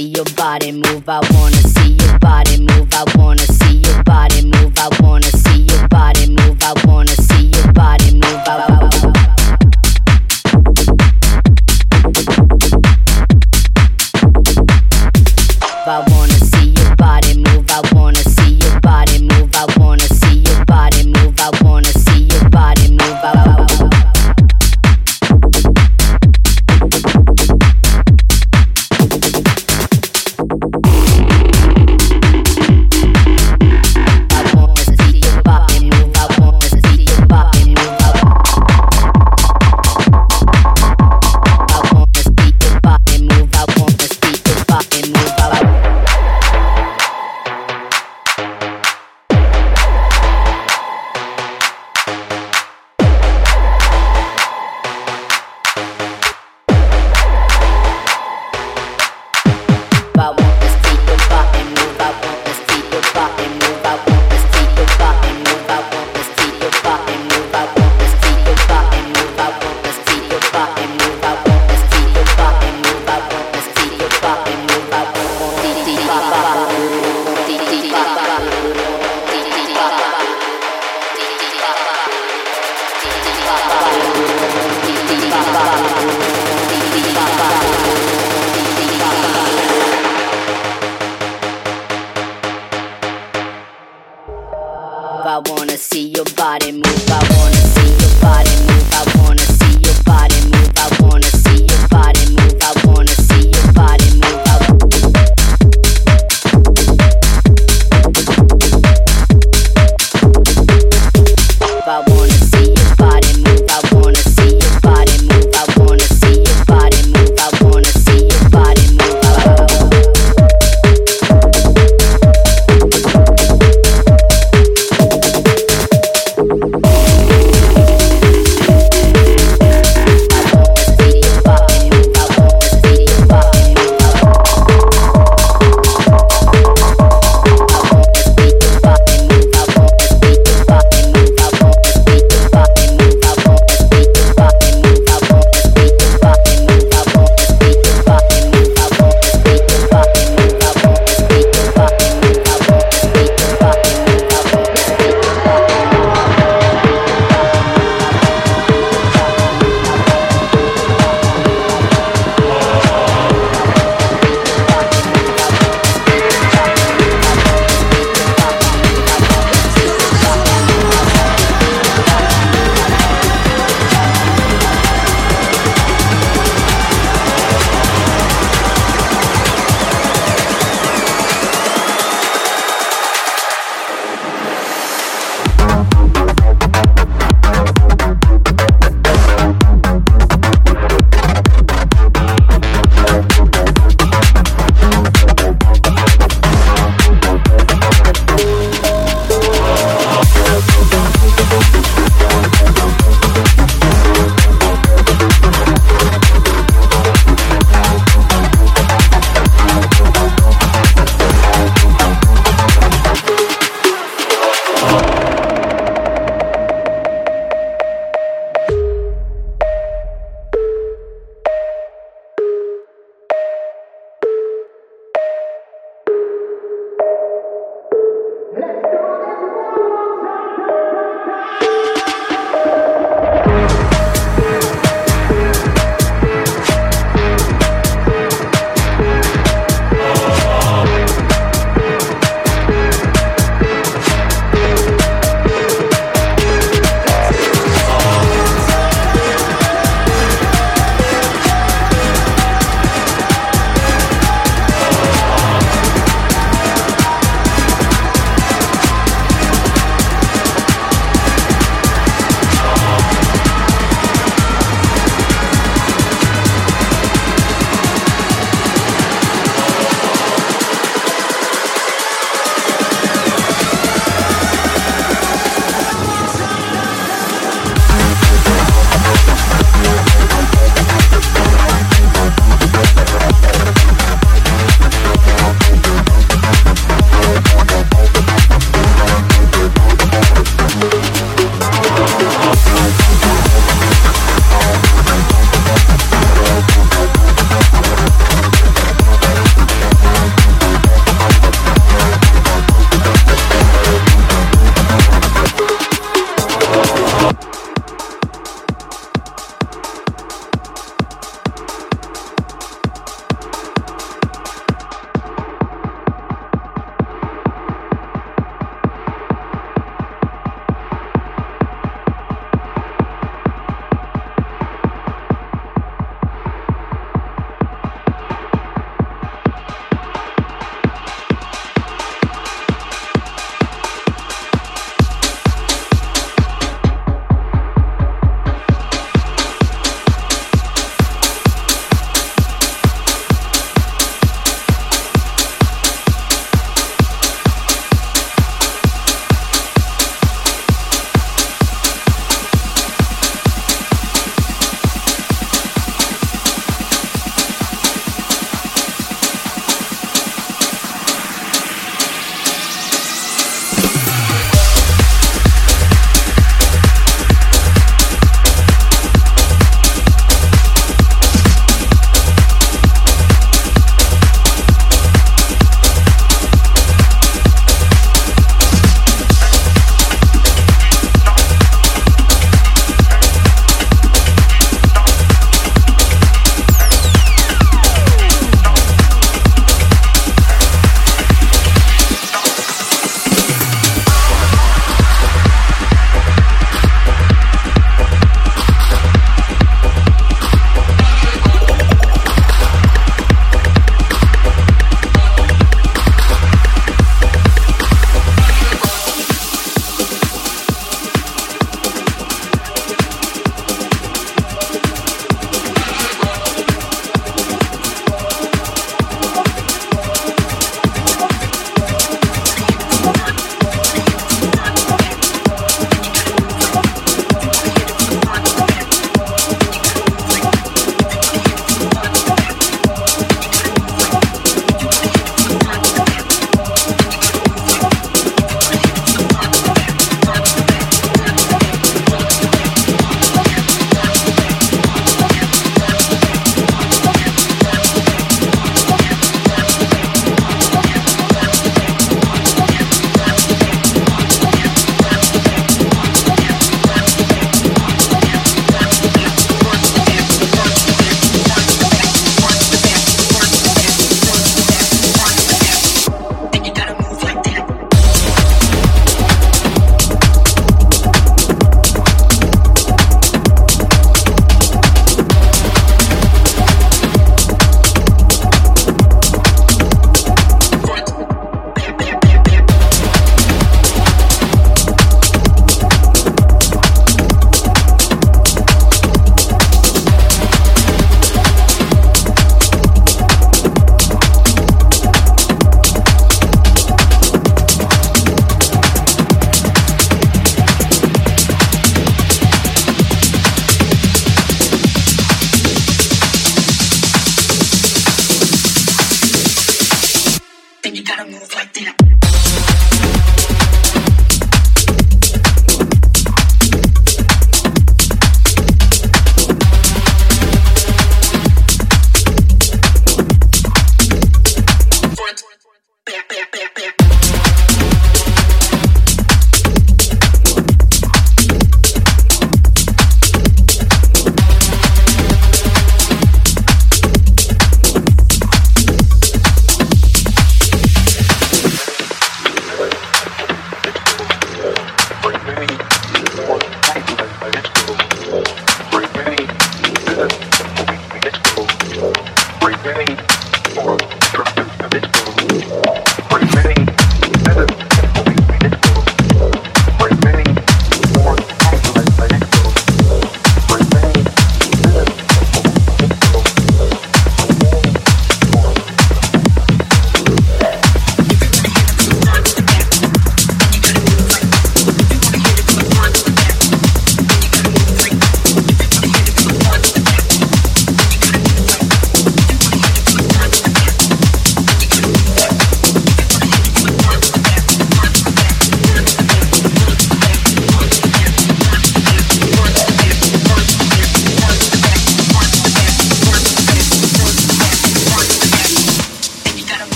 see your body move. I want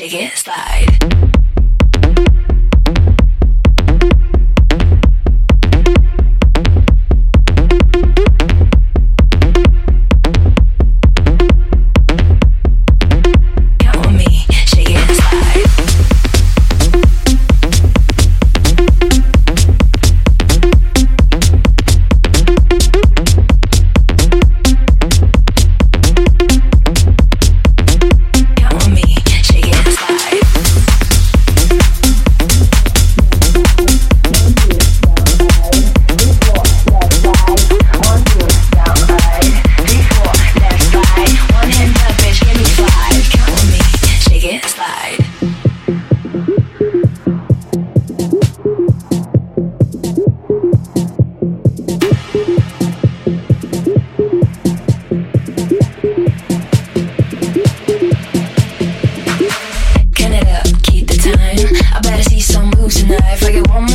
shake it, If I get one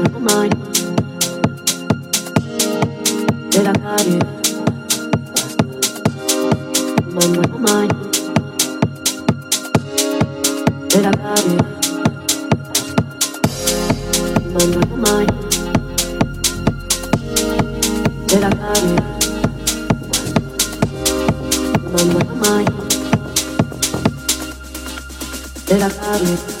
of mine. Did I got it? Mine, mine, mine. Did I got it? Mine, mine, mine. Did I got it? Mine, mine, mine. Did I got it?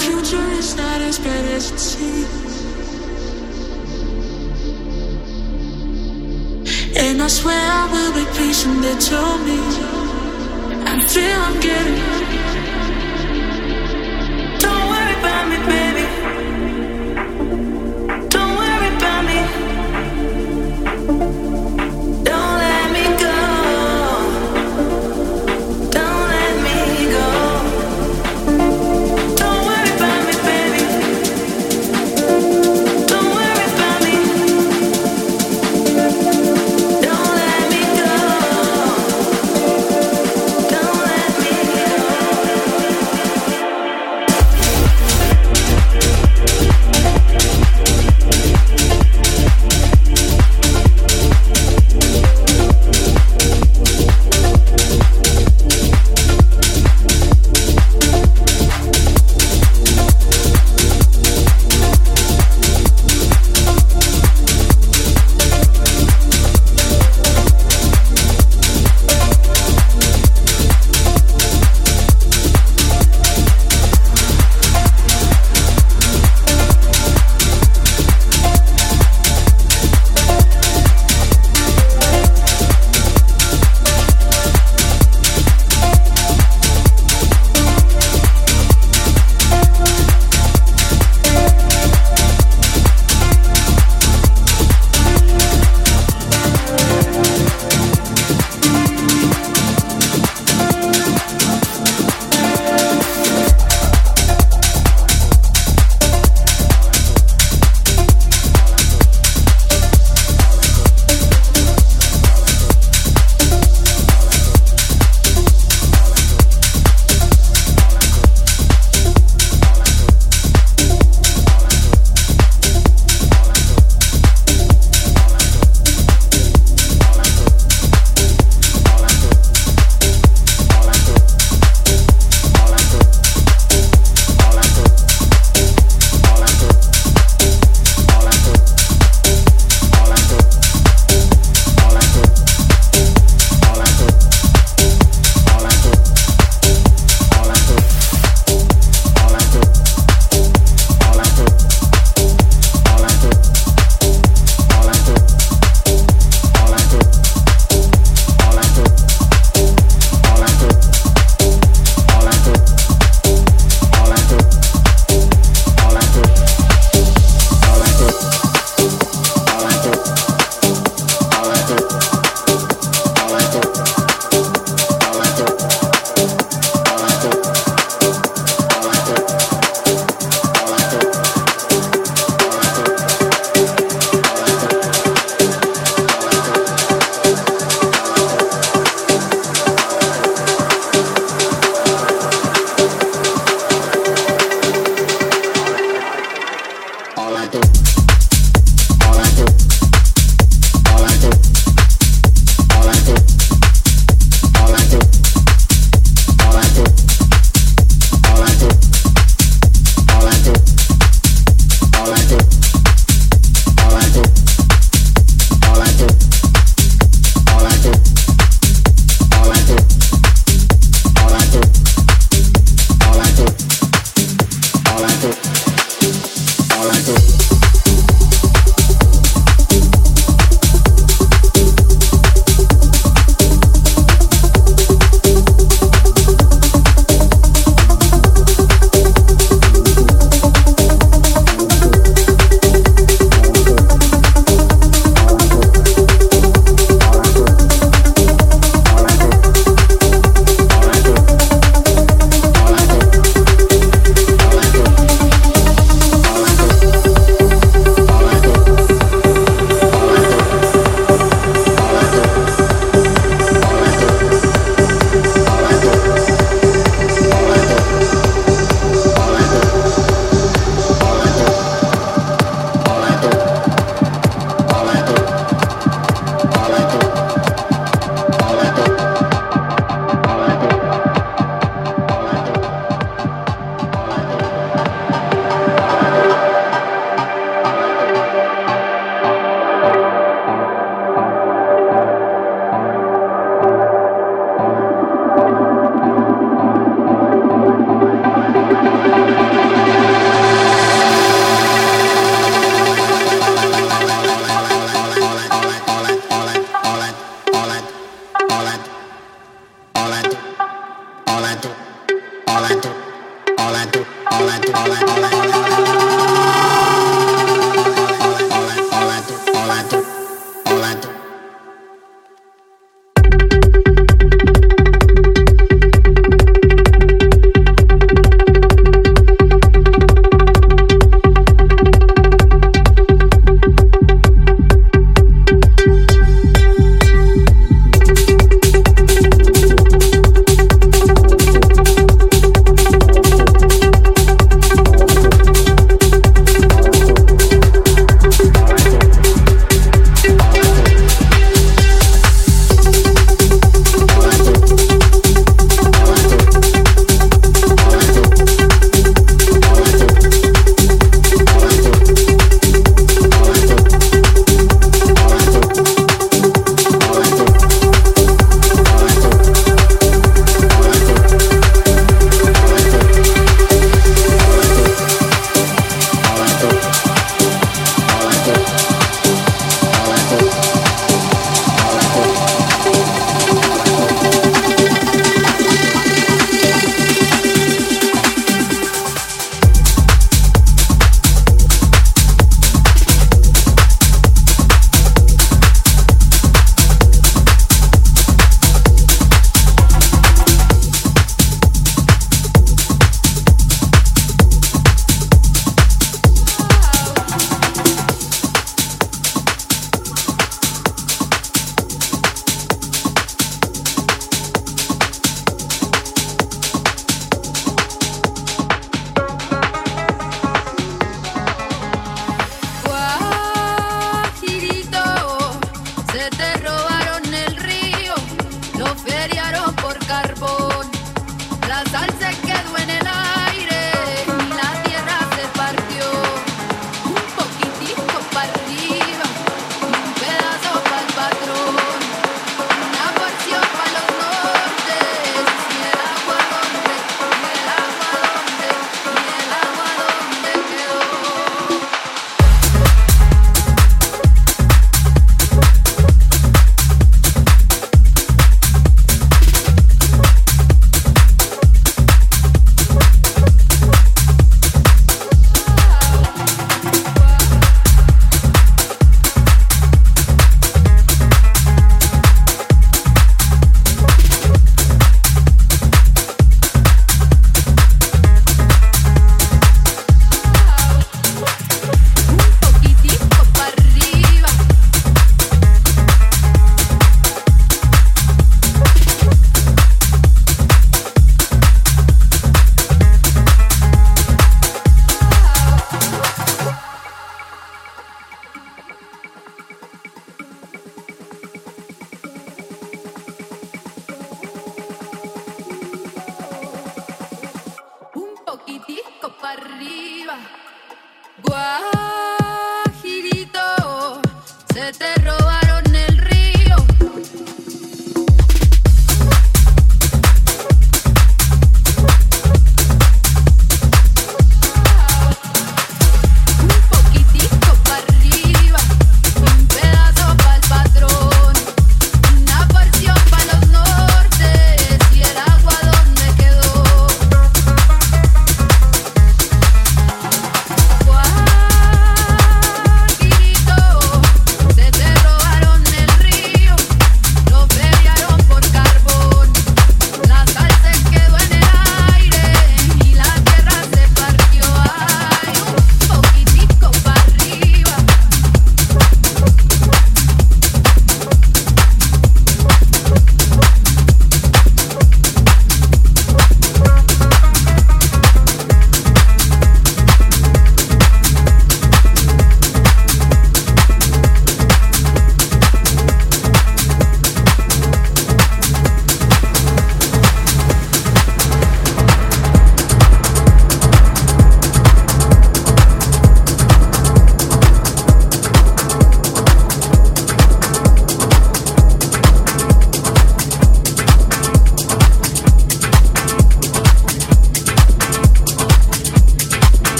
Future is not as bad as it seems. And I swear I will be patient, they told me. I feel I'm getting.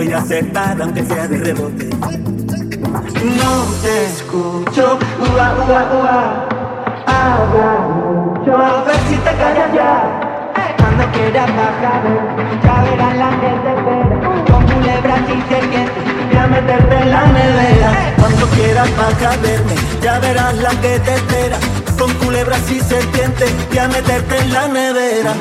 Voy a acertar aunque sea de rebote. No te escucho, ua, ua, ua. Habla mucho, a ver si te callas ya. Cuando quieras bajar, ya verás la que te espera culebras y serpientes y a meterte en la nevera. Cuando quieras para verme, ya verás la que te espera. Con culebras y serpientes y a meterte en la nevera.